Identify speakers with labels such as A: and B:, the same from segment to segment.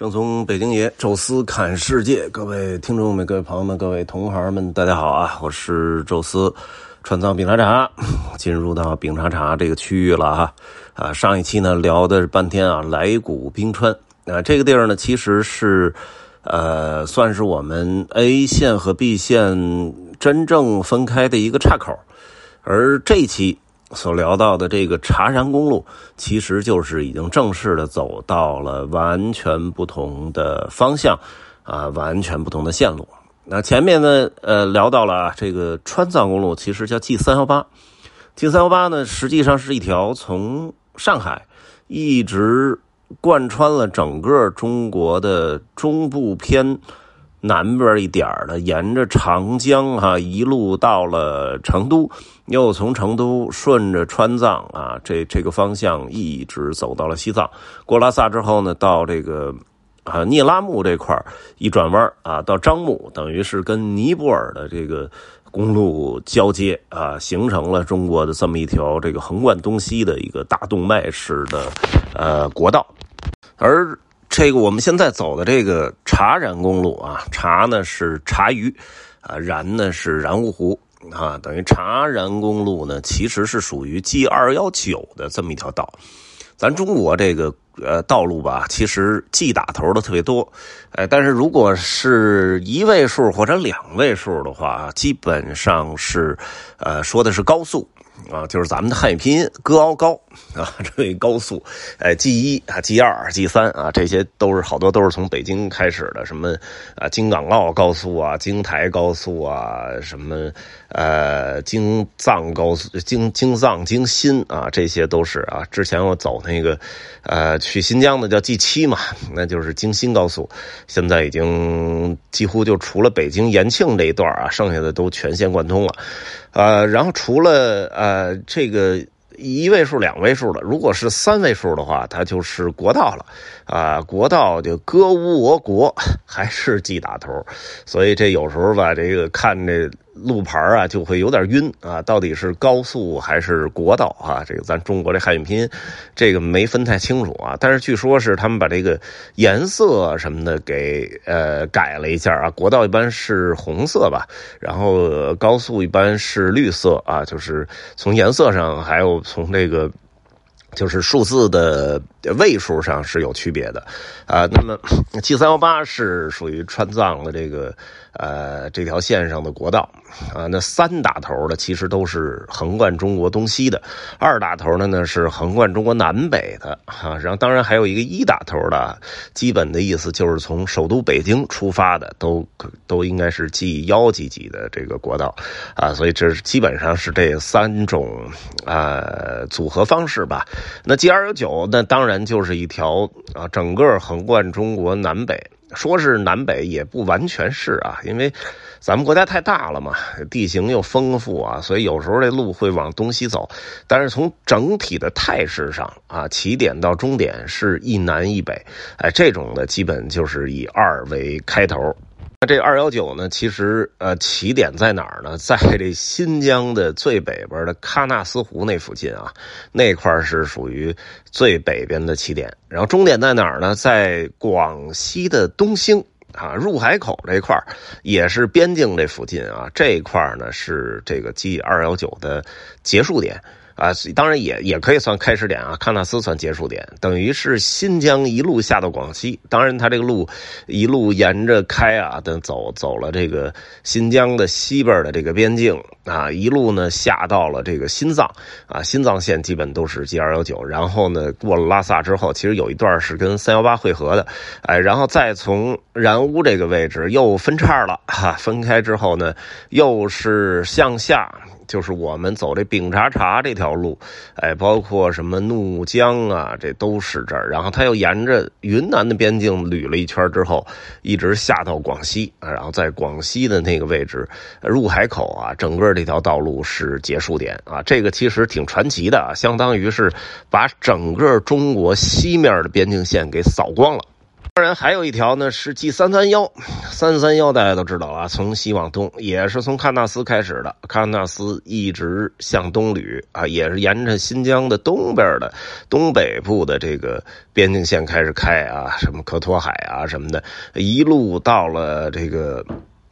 A: 正从北京爷宙斯看世界，各位听众们、各位朋友们、各位同行们，大家好啊！我是宙斯，川藏饼茶茶，进入到饼茶茶这个区域了哈。啊，上一期呢聊的半天啊，来古冰川啊，这个地儿呢其实是呃，算是我们 A 线和 B 线真正分开的一个岔口，而这一期。所聊到的这个茶山公路，其实就是已经正式的走到了完全不同的方向，啊，完全不同的线路。那前面呢，呃，聊到了啊这个川藏公路，其实叫 G 三幺八。G 三幺八呢，实际上是一条从上海一直贯穿了整个中国的中部偏南边一点的，沿着长江哈一路到了成都。又从成都顺着川藏啊，这这个方向一直走到了西藏，过拉萨之后呢，到这个啊聂拉木这块一转弯啊，到樟木，等于是跟尼泊尔的这个公路交接啊，形成了中国的这么一条这个横贯东西的一个大动脉式的呃国道。而这个我们现在走的这个茶然公路啊，茶呢是茶余啊，然呢是然乌湖。啊，等于茶然公路呢，其实是属于 G 二幺九的这么一条道。咱中国这个呃道路吧，其实 G 打头的特别多，哎，但是如果是一位数或者两位数的话，基本上是呃说的是高速。啊，就是咱们的汉语拼音“歌高高”啊，这高速，哎，G 一啊，G 二，G 三啊，这些都是好多都是从北京开始的，什么啊，京港澳高速啊，京台高速啊，什么呃，京藏高速，京京藏京新啊，这些都是啊。之前我走那个呃去新疆的叫 G 七嘛，那就是京新高速，现在已经几乎就除了北京延庆这一段啊，剩下的都全线贯通了。呃，然后除了呃这个一位数、两位数的，如果是三位数的话，它就是国道了。啊，国道就歌舞我国，还是 G 打头，所以这有时候吧，这个看这路牌啊，就会有点晕啊。到底是高速还是国道啊？这个咱中国这汉语拼音，这个没分太清楚啊。但是据说是他们把这个颜色什么的给呃改了一下啊。国道一般是红色吧，然后高速一般是绿色啊。就是从颜色上，还有从这个。就是数字的位数上是有区别的，啊，那么 G 三幺八是属于川藏的这个。呃，这条线上的国道啊，那三打头的其实都是横贯中国东西的，二打头的呢是横贯中国南北的啊，然后当然还有一个一打头的，基本的意思就是从首都北京出发的，都都应该是 G 幺几几的这个国道啊，所以这是基本上是这三种啊组合方式吧。那 G 二幺九那当然然就是一条啊，整个横贯中国南北。说是南北也不完全是啊，因为咱们国家太大了嘛，地形又丰富啊，所以有时候这路会往东西走。但是从整体的态势上啊，起点到终点是一南一北，哎，这种的基本就是以二为开头。那这二幺九呢？其实呃，起点在哪儿呢？在这新疆的最北边的喀纳斯湖那附近啊，那块是属于最北边的起点。然后终点在哪儿呢？在广西的东兴啊，入海口这块也是边境这附近啊。这块呢是这个 G 二幺九的结束点。啊，当然也也可以算开始点啊，喀纳斯算结束点，等于是新疆一路下到广西。当然，它这个路一路沿着开啊，等走走了这个新疆的西边的这个边境啊，一路呢下到了这个新藏啊，新藏线基本都是 G 二幺九。然后呢，过了拉萨之后，其实有一段是跟三幺八汇合的，哎，然后再从然乌这个位置又分叉了哈，分开之后呢，又是向下。就是我们走这丙察察这条路，哎，包括什么怒江啊，这都是这儿。然后他又沿着云南的边境捋了一圈之后，一直下到广西，然后在广西的那个位置入海口啊，整个这条道路是结束点啊。这个其实挺传奇的啊，相当于是把整个中国西面的边境线给扫光了。当然，还有一条呢是 G 三三幺，三三幺大家都知道啊，从西往东，也是从喀纳斯开始的，喀纳斯一直向东捋啊，也是沿着新疆的东边的东北部的这个边境线开始开啊，什么科托海啊什么的，一路到了这个。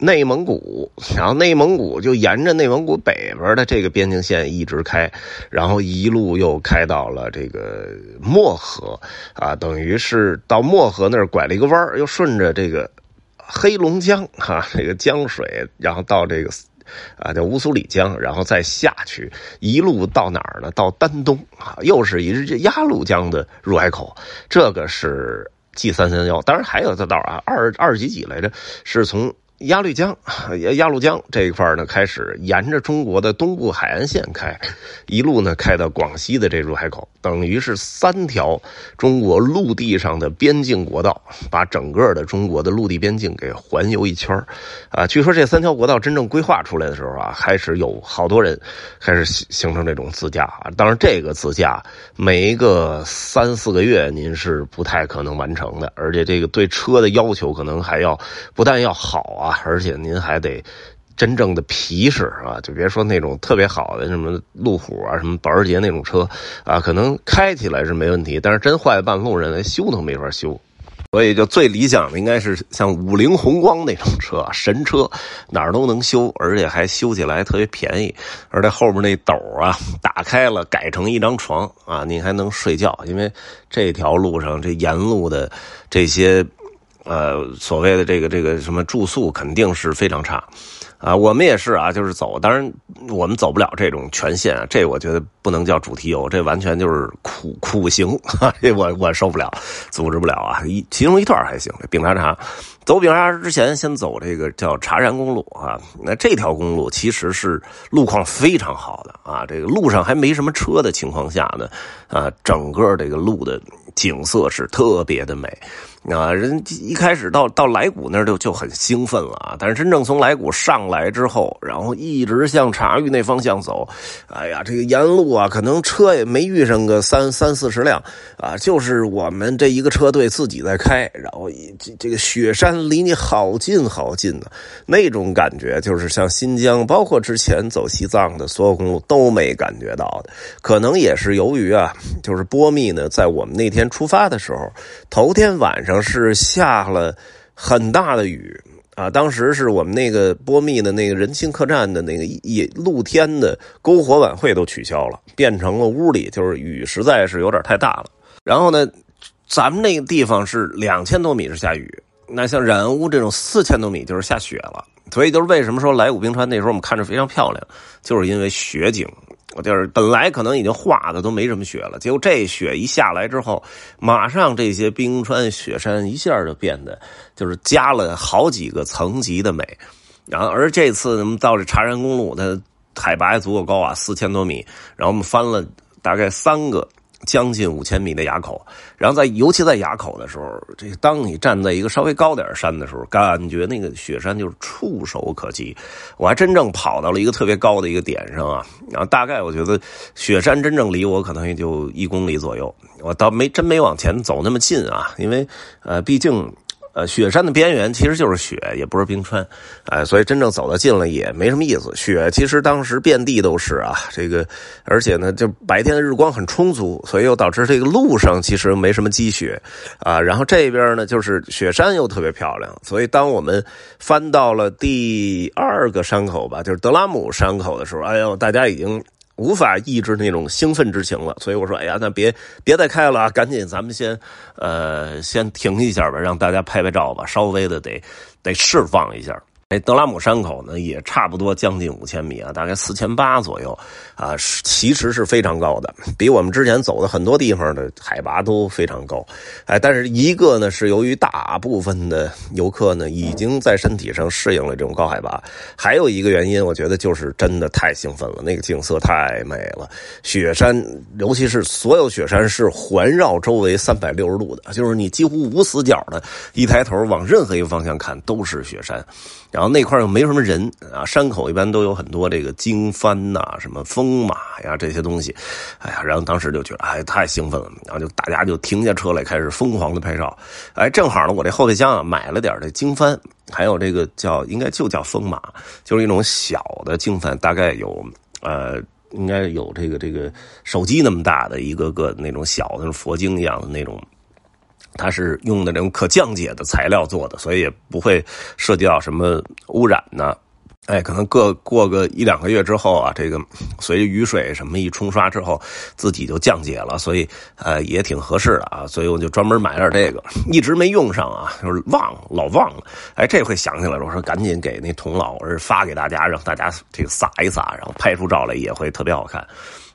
A: 内蒙古，然后内蒙古就沿着内蒙古北边的这个边境线一直开，然后一路又开到了这个漠河，啊，等于是到漠河那儿拐了一个弯又顺着这个黑龙江哈这个江水，然后到这个啊叫乌苏里江，然后再下去，一路到哪儿呢？到丹东啊，又是一这鸭绿江的入海口，这个是 G 三三幺，当然还有这道啊，二二几几来着，是从。鸭绿江，鸭绿江这一块呢，开始沿着中国的东部海岸线开，一路呢开到广西的这入海口，等于是三条中国陆地上的边境国道，把整个的中国的陆地边境给环游一圈啊，据说这三条国道真正规划出来的时候啊，开始有好多人开始形成这种自驾啊。当然，这个自驾每一个三四个月您是不太可能完成的，而且这个对车的要求可能还要不但要好啊。而且您还得真正的皮实啊，就别说那种特别好的什么路虎啊、什么保时捷那种车啊，可能开起来是没问题，但是真坏了半路，人修都没法修。所以就最理想的应该是像五菱宏光那种车，神车，哪儿都能修，而且还修起来特别便宜。而且后面那斗啊，打开了改成一张床啊，你还能睡觉。因为这条路上这沿路的这些。呃，所谓的这个这个什么住宿肯定是非常差，啊，我们也是啊，就是走，当然我们走不了这种全线啊，这我觉得不能叫主题游，这完全就是苦苦行，哈 这我我受不了，组织不了啊，一其中一段还行，丙察察，走丙察察之前先走这个叫茶山公路啊，那这条公路其实是路况非常好的啊，这个路上还没什么车的情况下呢，啊，整个这个路的景色是特别的美。啊，人一开始到到来谷那儿就就很兴奋了啊！但是真正从来谷上来之后，然后一直向察隅那方向走，哎呀，这个沿路啊，可能车也没遇上个三三四十辆啊，就是我们这一个车队自己在开，然后这这个雪山离你好近好近呢，那种感觉就是像新疆，包括之前走西藏的所有公路都没感觉到的。可能也是由于啊，就是波密呢，在我们那天出发的时候，头天晚上。是下了很大的雨啊！当时是我们那个波密的那个仁清客栈的那个一露天的篝火晚会都取消了，变成了屋里，就是雨实在是有点太大了。然后呢，咱们那个地方是两千多米是下雨，那像染屋这种四千多米就是下雪了。所以就是为什么说来古冰川那时候我们看着非常漂亮，就是因为雪景。我就是本来可能已经化的都没什么雪了，结果这雪一下来之后，马上这些冰川雪山一下就变得就是加了好几个层级的美。然后而这次我们到这茶山公路，它海拔足够高啊，四千多米，然后我们翻了大概三个。将近五千米的垭口，然后在尤其在垭口的时候，这当你站在一个稍微高点山的时候，感觉那个雪山就是触手可及。我还真正跑到了一个特别高的一个点上啊，然后大概我觉得雪山真正离我可能也就一公里左右，我倒没真没往前走那么近啊，因为呃，毕竟。呃，雪山的边缘其实就是雪，也不是冰川，哎，所以真正走到近了也没什么意思。雪其实当时遍地都是啊，这个，而且呢，就白天的日光很充足，所以又导致这个路上其实没什么积雪啊。然后这边呢，就是雪山又特别漂亮，所以当我们翻到了第二个山口吧，就是德拉姆山口的时候，哎呦，大家已经。无法抑制那种兴奋之情了，所以我说：“哎呀，那别别再开了，赶紧咱们先，呃，先停一下吧，让大家拍拍照吧，稍微的得得释放一下。”哎，德拉姆山口呢也差不多将近五千米啊，大概四千八左右啊，其实是非常高的，比我们之前走的很多地方的海拔都非常高。哎，但是一个呢是由于大部分的游客呢已经在身体上适应了这种高海拔，还有一个原因，我觉得就是真的太兴奋了，那个景色太美了。雪山，尤其是所有雪山是环绕周围三百六十度的，就是你几乎无死角的，一抬头往任何一个方向看都是雪山。然后那块又没什么人啊，山口一般都有很多这个经幡呐、什么风马呀这些东西，哎呀，然后当时就觉得哎太兴奋了，然后就大家就停下车来开始疯狂的拍照，哎，正好呢，我这后备箱啊买了点这经幡，还有这个叫应该就叫风马，就是一种小的经幡，大概有呃。应该有这个这个手机那么大的一个个那种小的佛经一样的那种。它是用的那种可降解的材料做的，所以也不会涉及到什么污染呢。哎，可能过过个一两个月之后啊，这个随着雨水什么一冲刷之后，自己就降解了，所以呃也挺合适的啊。所以我就专门买点这个，一直没用上啊，就是忘老忘了。哎，这回想起来了，我说赶紧给那童老儿发给大家，让大家这个撒一撒，然后拍出照来也会特别好看。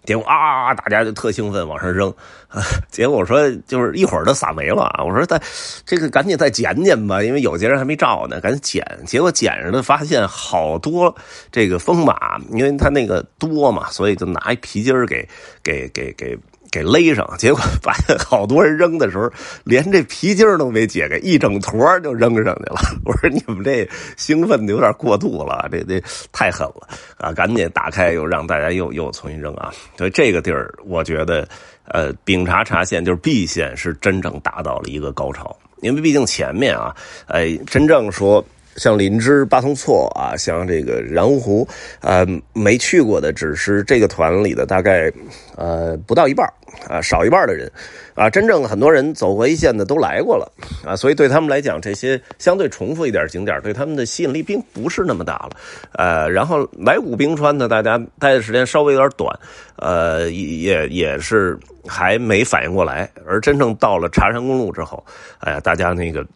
A: 结果啊，大家就特兴奋往上扔，结果我说就是一会儿都撒没了啊！我说再这个赶紧再捡捡吧，因为有些人还没照呢，赶紧捡。结果捡着的，发现好多这个风马，因为他那个多嘛，所以就拿一皮筋儿给给给给。给勒上，结果发现 好多人扔的时候，连这皮筋都没解开，一整坨就扔上去了。我说你们这兴奋的有点过度了，这这太狠了啊！赶紧打开，又让大家又又重新扔啊！所以这个地儿，我觉得，呃，丙察察县就是 B 线是真正达到了一个高潮，因为毕竟前面啊，哎，真正说。像林芝、巴松措啊，像这个然乌湖，呃，没去过的只是这个团里的大概，呃，不到一半啊，少一半的人，啊，真正很多人走过一线的都来过了，啊，所以对他们来讲，这些相对重复一点景点对他们的吸引力并不是那么大了，呃，然后来武冰川呢，大家待的时间稍微有点短，呃，也也是还没反应过来，而真正到了茶山公路之后，哎呀，大家那个。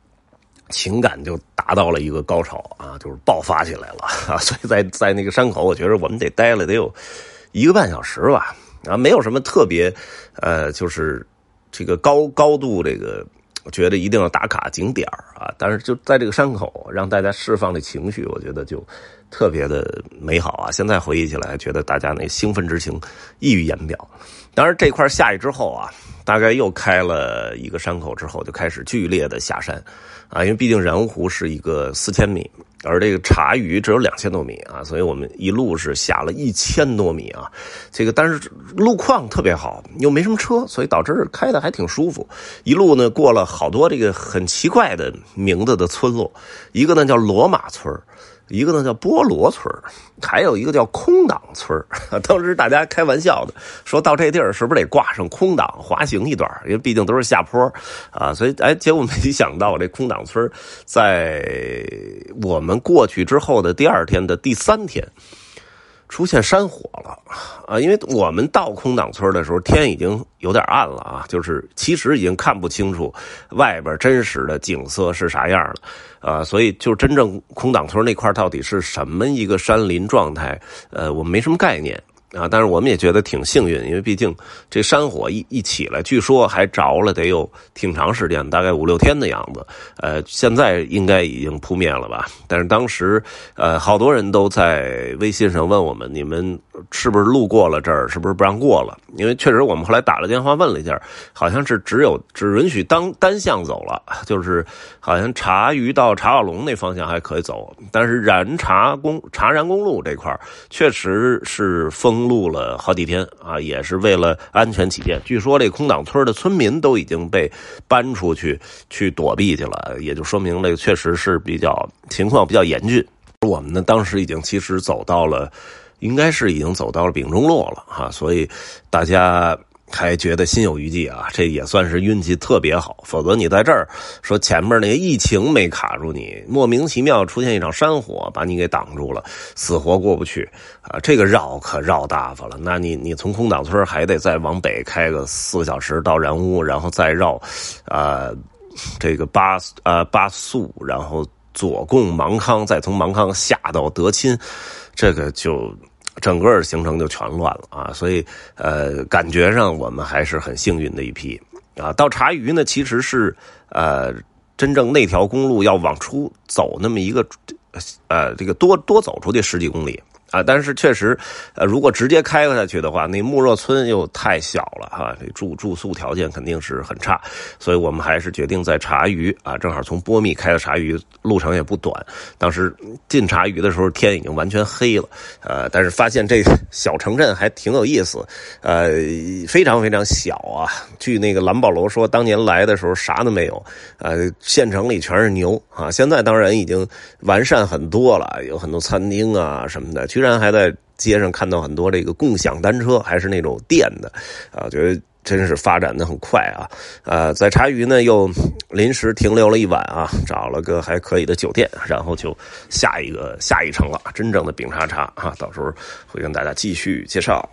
A: 情感就达到了一个高潮啊，就是爆发起来了啊！所以在在那个山口，我觉得我们得待了得有一个半小时吧啊，没有什么特别呃，就是这个高高度这个，觉得一定要打卡景点啊。但是就在这个山口，让大家释放的情绪，我觉得就特别的美好啊！现在回忆起来，觉得大家那兴奋之情溢于言表。当然这块下去之后啊，大概又开了一个山口之后，就开始剧烈的下山。啊，因为毕竟然湖是一个四千米，而这个茶余只有两千多米啊，所以我们一路是下了一千多米啊。这个但是路况特别好，又没什么车，所以导致开的还挺舒服。一路呢过了好多这个很奇怪的名字的村落，一个呢叫罗马村一个呢叫菠萝村还有一个叫空档村 当时大家开玩笑的说到这地儿是不是得挂上空档滑行一段因为毕竟都是下坡啊，所以哎，结果没 想到这空档村在我们过去之后的第二天的第三天。出现山火了啊！因为我们到空挡村的时候，天已经有点暗了啊，就是其实已经看不清楚外边真实的景色是啥样了啊，所以就真正空挡村那块到底是什么一个山林状态，呃，我们没什么概念。啊，但是我们也觉得挺幸运，因为毕竟这山火一一起来，据说还着了得有挺长时间，大概五六天的样子。呃，现在应该已经扑灭了吧？但是当时，呃，好多人都在微信上问我们，你们是不是路过了这儿？是不是不让过了？因为确实我们后来打了电话问了一下，好像是只有只允许当单向走了，就是好像茶余到茶瓦龙那方向还可以走，但是然茶公茶然公路这块确实是封。封路了好几天啊，也是为了安全起见。据说这空挡村的村民都已经被搬出去去躲避去了，也就说明这个确实是比较情况比较严峻。我们呢，当时已经其实走到了，应该是已经走到了丙中洛了哈，所以大家。还觉得心有余悸啊，这也算是运气特别好。否则你在这儿说前面那个疫情没卡住你，莫名其妙出现一场山火把你给挡住了，死活过不去啊！这个绕可绕大发了。那你你从空岛村还得再往北开个四个小时到然乌，然后再绕，啊，这个巴呃巴素，然后左贡芒康，再从芒康下到德钦，这个就。整个行程就全乱了啊，所以呃，感觉上我们还是很幸运的一批啊。到茶余呢，其实是呃，真正那条公路要往出走那么一个呃，这个多多走出去十几公里啊，但是确实，呃，如果直接开下去的话，那穆若村又太小了哈，这住住宿条件肯定是很差，所以我们还是决定在茶余啊，正好从波密开到茶余，路程也不短。当时进茶余的时候，天已经完全黑了，呃，但是发现这小城镇还挺有意思，呃，非常非常小啊。据那个蓝宝楼说，当年来的时候啥都没有，呃，县城里全是牛啊。现在当然已经完善很多了，有很多餐厅啊什么的去。居然还在街上看到很多这个共享单车，还是那种电的，啊，觉得真是发展的很快啊！呃，在茶余呢又临时停留了一晚啊，找了个还可以的酒店，然后就下一个下一城了，真正的饼茶茶啊，到时候会跟大家继续介绍。